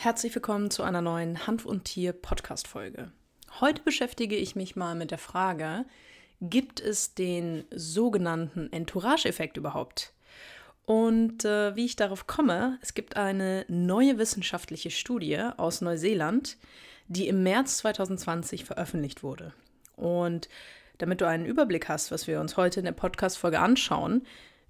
Herzlich willkommen zu einer neuen Hanf und Tier Podcast Folge. Heute beschäftige ich mich mal mit der Frage, gibt es den sogenannten Entourage-Effekt überhaupt? Und äh, wie ich darauf komme, es gibt eine neue wissenschaftliche Studie aus Neuseeland, die im März 2020 veröffentlicht wurde. Und damit du einen Überblick hast, was wir uns heute in der Podcast-Folge anschauen,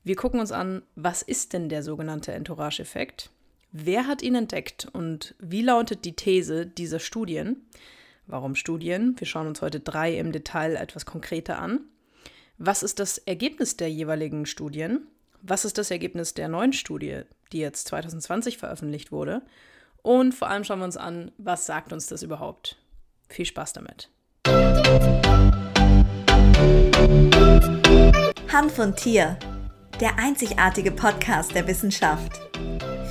wir gucken uns an, was ist denn der sogenannte Entourage-Effekt? Wer hat ihn entdeckt und wie lautet die These dieser Studien? Warum Studien? Wir schauen uns heute drei im Detail etwas konkreter an. Was ist das Ergebnis der jeweiligen Studien? Was ist das Ergebnis der neuen Studie, die jetzt 2020 veröffentlicht wurde? Und vor allem schauen wir uns an, was sagt uns das überhaupt? Viel Spaß damit. Hanf und Tier, der einzigartige Podcast der Wissenschaft.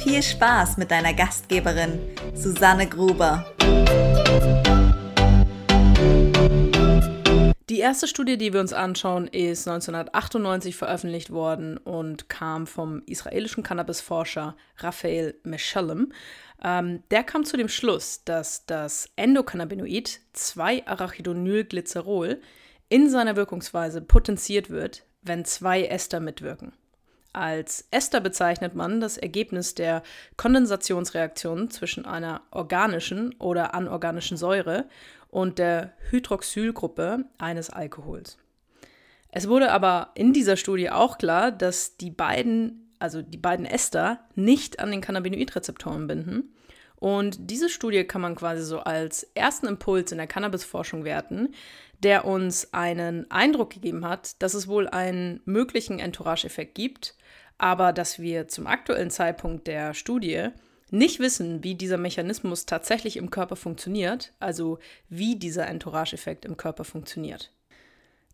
Viel Spaß mit deiner Gastgeberin Susanne Gruber. Die erste Studie, die wir uns anschauen, ist 1998 veröffentlicht worden und kam vom israelischen Cannabisforscher Raphael Meshalem. Ähm, der kam zu dem Schluss, dass das Endokannabinoid 2-Arachidonylglycerol in seiner Wirkungsweise potenziert wird, wenn zwei Ester mitwirken. Als Ester bezeichnet man das Ergebnis der Kondensationsreaktion zwischen einer organischen oder anorganischen Säure und der Hydroxylgruppe eines Alkohols. Es wurde aber in dieser Studie auch klar, dass die beiden, also die beiden Ester, nicht an den Cannabinoidrezeptoren binden. Und diese Studie kann man quasi so als ersten Impuls in der Cannabisforschung werten, der uns einen Eindruck gegeben hat, dass es wohl einen möglichen Entourage-Effekt gibt, aber dass wir zum aktuellen Zeitpunkt der Studie nicht wissen, wie dieser Mechanismus tatsächlich im Körper funktioniert, also wie dieser Entourage-Effekt im Körper funktioniert.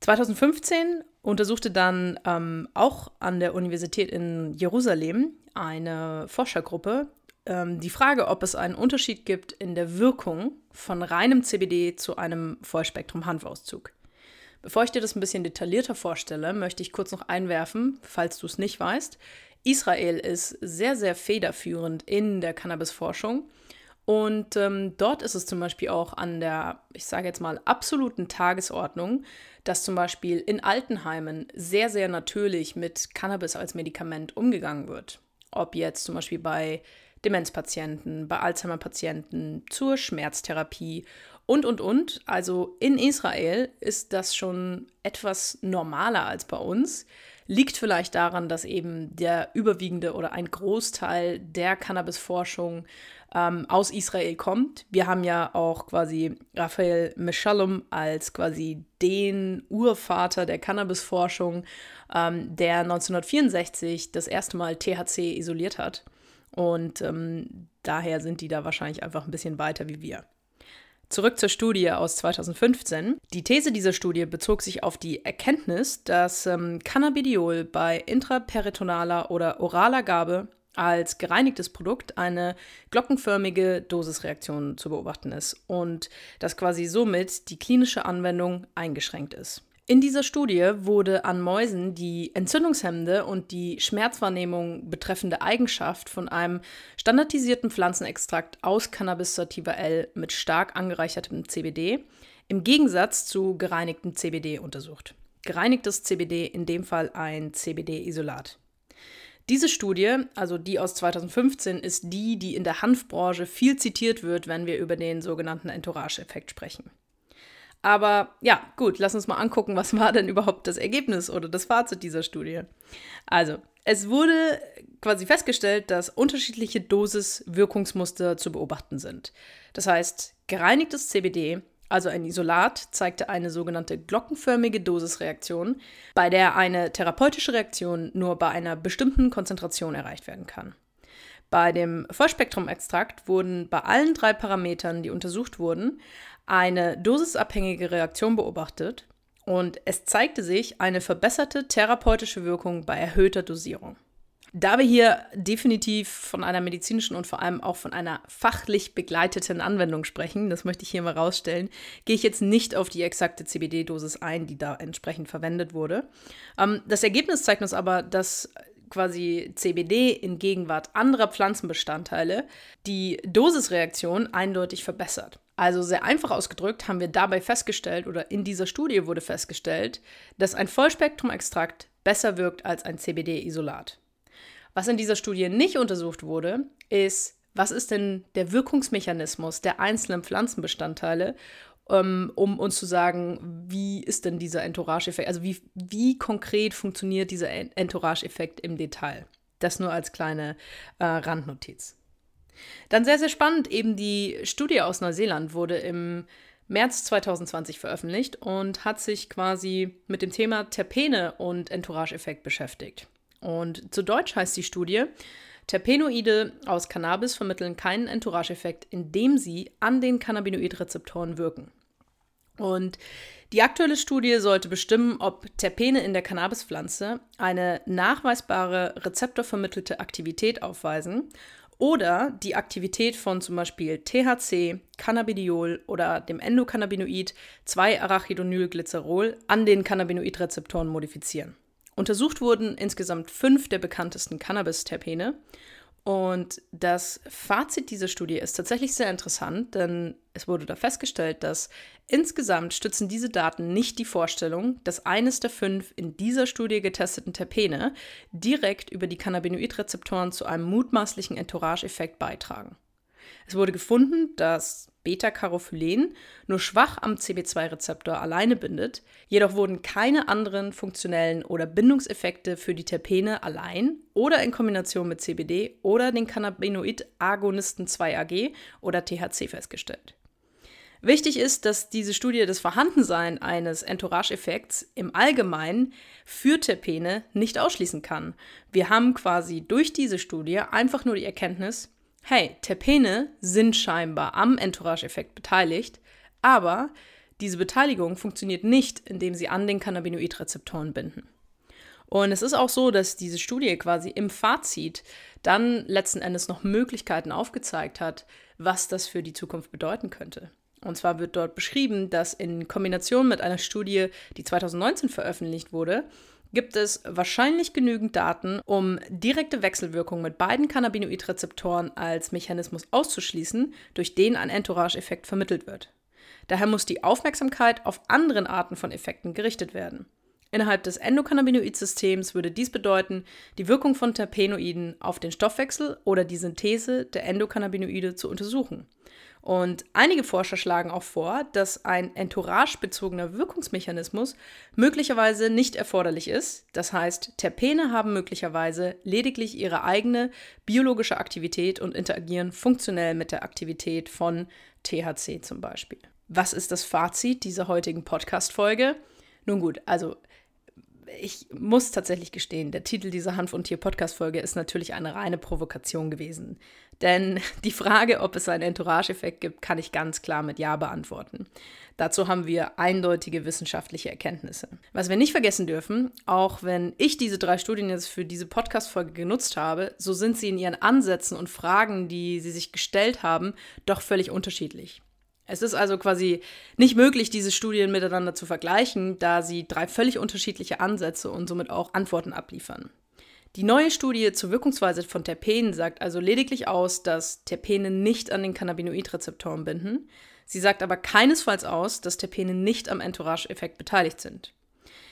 2015 untersuchte dann ähm, auch an der Universität in Jerusalem eine Forschergruppe ähm, die Frage, ob es einen Unterschied gibt in der Wirkung von reinem CBD zu einem Vollspektrum-Hanfauszug. Bevor ich dir das ein bisschen detaillierter vorstelle, möchte ich kurz noch einwerfen, falls du es nicht weißt. Israel ist sehr, sehr federführend in der Cannabisforschung. Und ähm, dort ist es zum Beispiel auch an der, ich sage jetzt mal, absoluten Tagesordnung, dass zum Beispiel in Altenheimen sehr, sehr natürlich mit Cannabis als Medikament umgegangen wird. Ob jetzt zum Beispiel bei Demenzpatienten, bei Alzheimer-Patienten, zur Schmerztherapie und, und, und. Also in Israel ist das schon etwas normaler als bei uns. Liegt vielleicht daran, dass eben der überwiegende oder ein Großteil der Cannabisforschung ähm, aus Israel kommt. Wir haben ja auch quasi Raphael Meshalom als quasi den Urvater der Cannabisforschung, ähm, der 1964 das erste Mal THC isoliert hat. Und ähm, daher sind die da wahrscheinlich einfach ein bisschen weiter wie wir. Zurück zur Studie aus 2015. Die These dieser Studie bezog sich auf die Erkenntnis, dass ähm, Cannabidiol bei intraperitonaler oder oraler Gabe als gereinigtes Produkt eine glockenförmige Dosisreaktion zu beobachten ist und dass quasi somit die klinische Anwendung eingeschränkt ist. In dieser Studie wurde an Mäusen die entzündungshemmende und die Schmerzwahrnehmung betreffende Eigenschaft von einem standardisierten Pflanzenextrakt aus Cannabis sativa L mit stark angereichertem CBD im Gegensatz zu gereinigtem CBD untersucht. Gereinigtes CBD in dem Fall ein CBD-Isolat. Diese Studie, also die aus 2015, ist die, die in der Hanfbranche viel zitiert wird, wenn wir über den sogenannten Entourage-Effekt sprechen. Aber ja, gut, lass uns mal angucken, was war denn überhaupt das Ergebnis oder das Fazit dieser Studie. Also, es wurde quasi festgestellt, dass unterschiedliche Dosis-Wirkungsmuster zu beobachten sind. Das heißt, gereinigtes CBD, also ein Isolat, zeigte eine sogenannte glockenförmige Dosisreaktion, bei der eine therapeutische Reaktion nur bei einer bestimmten Konzentration erreicht werden kann. Bei dem Vollspektrum-Extrakt wurden bei allen drei Parametern, die untersucht wurden, eine dosisabhängige Reaktion beobachtet und es zeigte sich eine verbesserte therapeutische Wirkung bei erhöhter Dosierung. Da wir hier definitiv von einer medizinischen und vor allem auch von einer fachlich begleiteten Anwendung sprechen, das möchte ich hier mal rausstellen, gehe ich jetzt nicht auf die exakte CBD-Dosis ein, die da entsprechend verwendet wurde. Ähm, das Ergebnis zeigt uns aber, dass quasi CBD in Gegenwart anderer Pflanzenbestandteile die Dosisreaktion eindeutig verbessert. Also sehr einfach ausgedrückt haben wir dabei festgestellt oder in dieser Studie wurde festgestellt, dass ein Vollspektrumextrakt besser wirkt als ein CBD-Isolat. Was in dieser Studie nicht untersucht wurde, ist, was ist denn der Wirkungsmechanismus der einzelnen Pflanzenbestandteile, um uns zu sagen, wie ist denn dieser Entourage-Effekt, also wie, wie konkret funktioniert dieser Entourage-Effekt im Detail. Das nur als kleine äh, Randnotiz. Dann sehr, sehr spannend, eben die Studie aus Neuseeland wurde im März 2020 veröffentlicht und hat sich quasi mit dem Thema Terpene und Entourage-Effekt beschäftigt. Und zu Deutsch heißt die Studie, Terpenoide aus Cannabis vermitteln keinen Entourage-Effekt, indem sie an den Cannabinoidrezeptoren wirken. Und die aktuelle Studie sollte bestimmen, ob Terpene in der Cannabispflanze eine nachweisbare rezeptorvermittelte Aktivität aufweisen oder die Aktivität von zum Beispiel THC, Cannabidiol oder dem Endokannabinoid 2-Arachidonylglycerol an den Cannabinoidrezeptoren modifizieren. Untersucht wurden insgesamt fünf der bekanntesten Cannabis-Terpene. Und das Fazit dieser Studie ist tatsächlich sehr interessant, denn es wurde da festgestellt, dass insgesamt stützen diese Daten nicht die Vorstellung, dass eines der fünf in dieser Studie getesteten Terpene direkt über die Cannabinoidrezeptoren zu einem mutmaßlichen Entourage-Effekt beitragen. Es wurde gefunden, dass Beta-Carophylen nur schwach am CB2-Rezeptor alleine bindet, jedoch wurden keine anderen funktionellen oder Bindungseffekte für die Terpene allein oder in Kombination mit CBD oder den Cannabinoid-Agonisten 2-AG oder THC festgestellt. Wichtig ist, dass diese Studie das Vorhandensein eines Entourage-Effekts im Allgemeinen für Terpene nicht ausschließen kann. Wir haben quasi durch diese Studie einfach nur die Erkenntnis, hey, Terpene sind scheinbar am Entourage-Effekt beteiligt, aber diese Beteiligung funktioniert nicht, indem sie an den Cannabinoidrezeptoren binden. Und es ist auch so, dass diese Studie quasi im Fazit dann letzten Endes noch Möglichkeiten aufgezeigt hat, was das für die Zukunft bedeuten könnte. Und zwar wird dort beschrieben, dass in Kombination mit einer Studie, die 2019 veröffentlicht wurde, gibt es wahrscheinlich genügend Daten, um direkte Wechselwirkungen mit beiden Cannabinoidrezeptoren als Mechanismus auszuschließen, durch den ein Entourage-Effekt vermittelt wird. Daher muss die Aufmerksamkeit auf anderen Arten von Effekten gerichtet werden. Innerhalb des Endokannabinoid-Systems würde dies bedeuten, die Wirkung von Terpenoiden auf den Stoffwechsel oder die Synthese der Endokannabinoide zu untersuchen. Und einige Forscher schlagen auch vor, dass ein entourage-bezogener Wirkungsmechanismus möglicherweise nicht erforderlich ist. Das heißt, Terpene haben möglicherweise lediglich ihre eigene biologische Aktivität und interagieren funktionell mit der Aktivität von THC zum Beispiel. Was ist das Fazit dieser heutigen Podcast-Folge? Nun gut, also ich muss tatsächlich gestehen, der Titel dieser Hanf- und Tier-Podcast-Folge ist natürlich eine reine Provokation gewesen. Denn die Frage, ob es einen Entourage-Effekt gibt, kann ich ganz klar mit Ja beantworten. Dazu haben wir eindeutige wissenschaftliche Erkenntnisse. Was wir nicht vergessen dürfen, auch wenn ich diese drei Studien jetzt für diese Podcast-Folge genutzt habe, so sind sie in ihren Ansätzen und Fragen, die sie sich gestellt haben, doch völlig unterschiedlich. Es ist also quasi nicht möglich, diese Studien miteinander zu vergleichen, da sie drei völlig unterschiedliche Ansätze und somit auch Antworten abliefern. Die neue Studie zur Wirkungsweise von Terpenen sagt also lediglich aus, dass Terpene nicht an den Cannabinoidrezeptoren binden. Sie sagt aber keinesfalls aus, dass Terpene nicht am Entourage-Effekt beteiligt sind.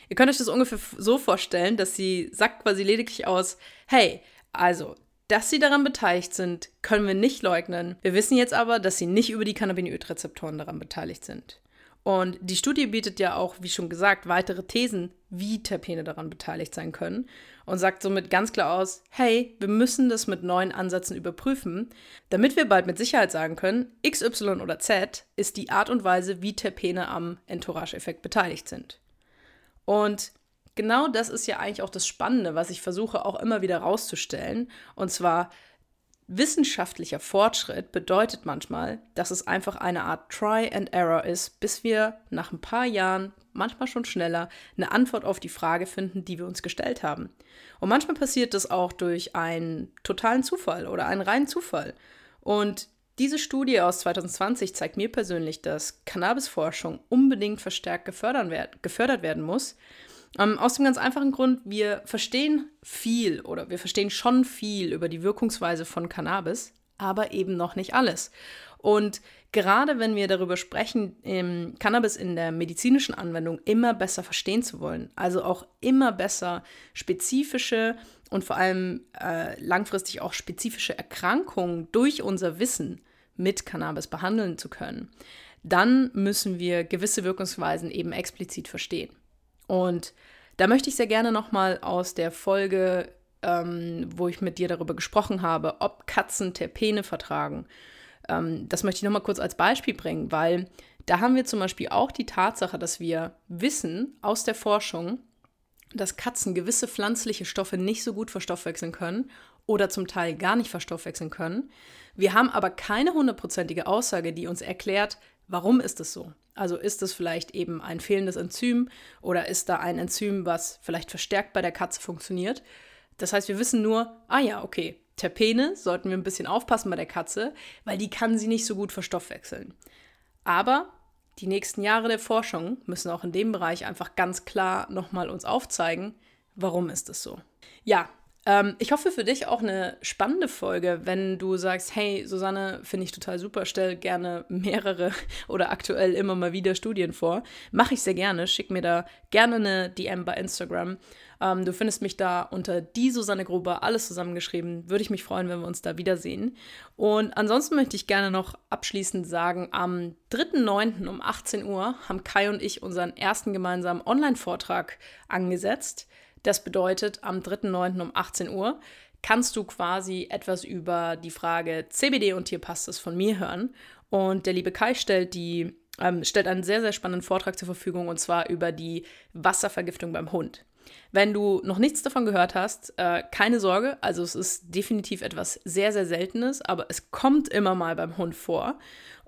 Ihr könnt euch das ungefähr so vorstellen, dass sie sagt quasi lediglich aus, hey, also dass sie daran beteiligt sind, können wir nicht leugnen. Wir wissen jetzt aber, dass sie nicht über die Cannabinoidrezeptoren daran beteiligt sind. Und die Studie bietet ja auch, wie schon gesagt, weitere Thesen, wie Terpene daran beteiligt sein können und sagt somit ganz klar aus, hey, wir müssen das mit neuen Ansätzen überprüfen, damit wir bald mit Sicherheit sagen können, XY oder Z ist die Art und Weise, wie Terpene am Entourage-Effekt beteiligt sind. Und genau das ist ja eigentlich auch das Spannende, was ich versuche auch immer wieder rauszustellen. Und zwar, wissenschaftlicher Fortschritt bedeutet manchmal, dass es einfach eine Art Try and Error ist, bis wir nach ein paar Jahren, manchmal schon schneller, eine Antwort auf die Frage finden, die wir uns gestellt haben. Und manchmal passiert das auch durch einen totalen Zufall oder einen reinen Zufall. Und diese Studie aus 2020 zeigt mir persönlich, dass Cannabisforschung unbedingt verstärkt gefördert werden muss, Ähm, aus dem ganz einfachen Grund, wir verstehen viel oder wir verstehen schon viel über die Wirkungsweise von Cannabis, aber eben noch nicht alles. Und gerade wenn wir darüber sprechen, Cannabis in der medizinischen Anwendung immer besser verstehen zu wollen, also auch immer besser spezifische und vor allem äh, langfristig auch spezifische Erkrankungen durch unser Wissen mit Cannabis behandeln zu können, dann müssen wir gewisse Wirkungsweisen eben explizit verstehen. Und da möchte ich sehr gerne nochmal aus der Folge, ähm, wo ich mit dir darüber gesprochen habe, ob Katzen Terpene vertragen, ähm, das möchte ich nochmal kurz als Beispiel bringen, weil da haben wir zum Beispiel auch die Tatsache, dass wir wissen aus der Forschung, dass Katzen gewisse pflanzliche Stoffe nicht so gut verstoffwechseln können oder zum Teil gar nicht verstoffwechseln können. Wir haben aber keine hundertprozentige Aussage, die uns erklärt, warum ist es so. Also ist es vielleicht eben ein fehlendes Enzym oder ist da ein Enzym, was vielleicht verstärkt bei der Katze funktioniert. Das heißt, wir wissen nur, ah ja, okay, Terpene sollten wir ein bisschen aufpassen bei der Katze, weil die kann sie nicht so gut verstoffwechseln. Aber die nächsten Jahre der Forschung müssen auch in dem Bereich einfach ganz klar nochmal uns aufzeigen, warum ist es so. Ja, ähm, ich hoffe für dich auch eine spannende Folge, wenn du sagst, hey, Susanne, finde ich total super, stell gerne mehrere oder aktuell immer mal wieder Studien vor. Mache ich sehr gerne, schick mir da gerne eine DM bei Instagram. Ähm, du findest mich da unter die Susanne Gruber, alles zusammengeschrieben. Würde ich mich freuen, wenn wir uns da wiedersehen. Und ansonsten möchte ich gerne noch abschließend sagen, am 3.9. um 18 Uhr haben Kai und ich unseren ersten gemeinsamen Online-Vortrag angesetzt. Das bedeutet, am 3.9. um 18 Uhr kannst du quasi etwas über die Frage CBD und Tierpastis von mir hören. Und der liebe Kai stellt, die, ähm, stellt einen sehr, sehr spannenden Vortrag zur Verfügung und zwar über die Wasservergiftung beim Hund. Wenn du noch nichts davon gehört hast, äh, keine Sorge. Also es ist definitiv etwas sehr, sehr Seltenes, aber es kommt immer mal beim Hund vor.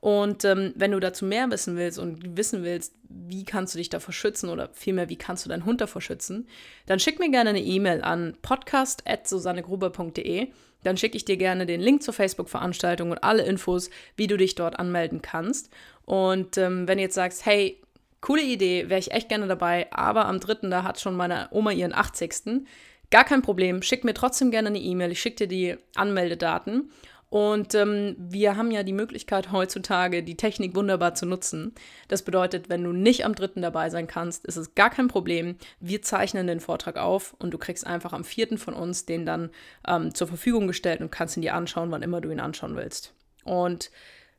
Und ähm, wenn du dazu mehr wissen willst und wissen willst, wie kannst du dich davor schützen oder vielmehr, wie kannst du deinen Hund davor schützen, dann schick mir gerne eine E-Mail an podcast.susannegruber.de. Dann schicke ich dir gerne den Link zur Facebook-Veranstaltung und alle Infos, wie du dich dort anmelden kannst. Und ähm, wenn du jetzt sagst, hey, coole Idee, wäre ich echt gerne dabei, aber am 3. da hat schon meine Oma ihren 80. Gar kein Problem, schick mir trotzdem gerne eine E-Mail, ich schicke dir die Anmeldedaten. Und ähm, wir haben ja die Möglichkeit heutzutage, die Technik wunderbar zu nutzen. Das bedeutet, wenn du nicht am 3. dabei sein kannst, ist es gar kein Problem. Wir zeichnen den Vortrag auf und du kriegst einfach am 4. von uns den dann ähm, zur Verfügung gestellt und kannst ihn dir anschauen, wann immer du ihn anschauen willst. Und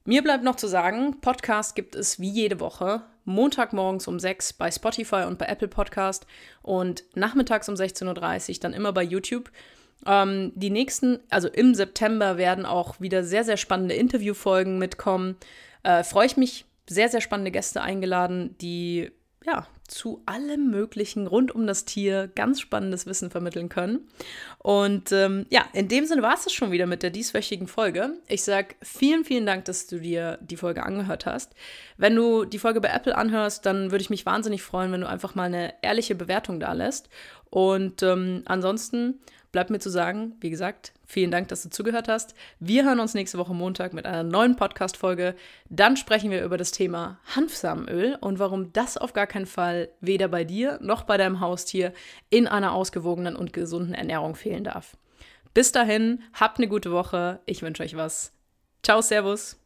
mir bleibt noch zu sagen, Podcast gibt es wie jede Woche Montagmorgens um 6 bei Spotify und bei Apple Podcast und nachmittags um 16.30 Uhr dann immer bei YouTube. Ähm, die nächsten, also im September, werden auch wieder sehr, sehr spannende Interviewfolgen mitkommen. Äh, Freue ich mich, sehr, sehr spannende Gäste eingeladen, die ja, zu allem Möglichen rund um das Tier ganz spannendes Wissen vermitteln können. Und ähm, ja, in dem Sinne war es das schon wieder mit der dieswöchigen Folge. Ich sage vielen, vielen Dank, dass du dir die Folge angehört hast. Wenn du die Folge bei Apple anhörst, dann würde ich mich wahnsinnig freuen, wenn du einfach mal eine ehrliche Bewertung da lässt. Und ähm, ansonsten bleibt mir zu sagen, wie gesagt, vielen Dank, dass du zugehört hast. Wir hören uns nächste Woche Montag mit einer neuen Podcast-Folge. Dann sprechen wir über das Thema Hanfsamenöl und warum das auf gar keinen Fall weder bei dir noch bei deinem Haustier in einer ausgewogenen und gesunden Ernährung fehlen darf. Bis dahin, habt eine gute Woche. Ich wünsche euch was. Ciao, Servus.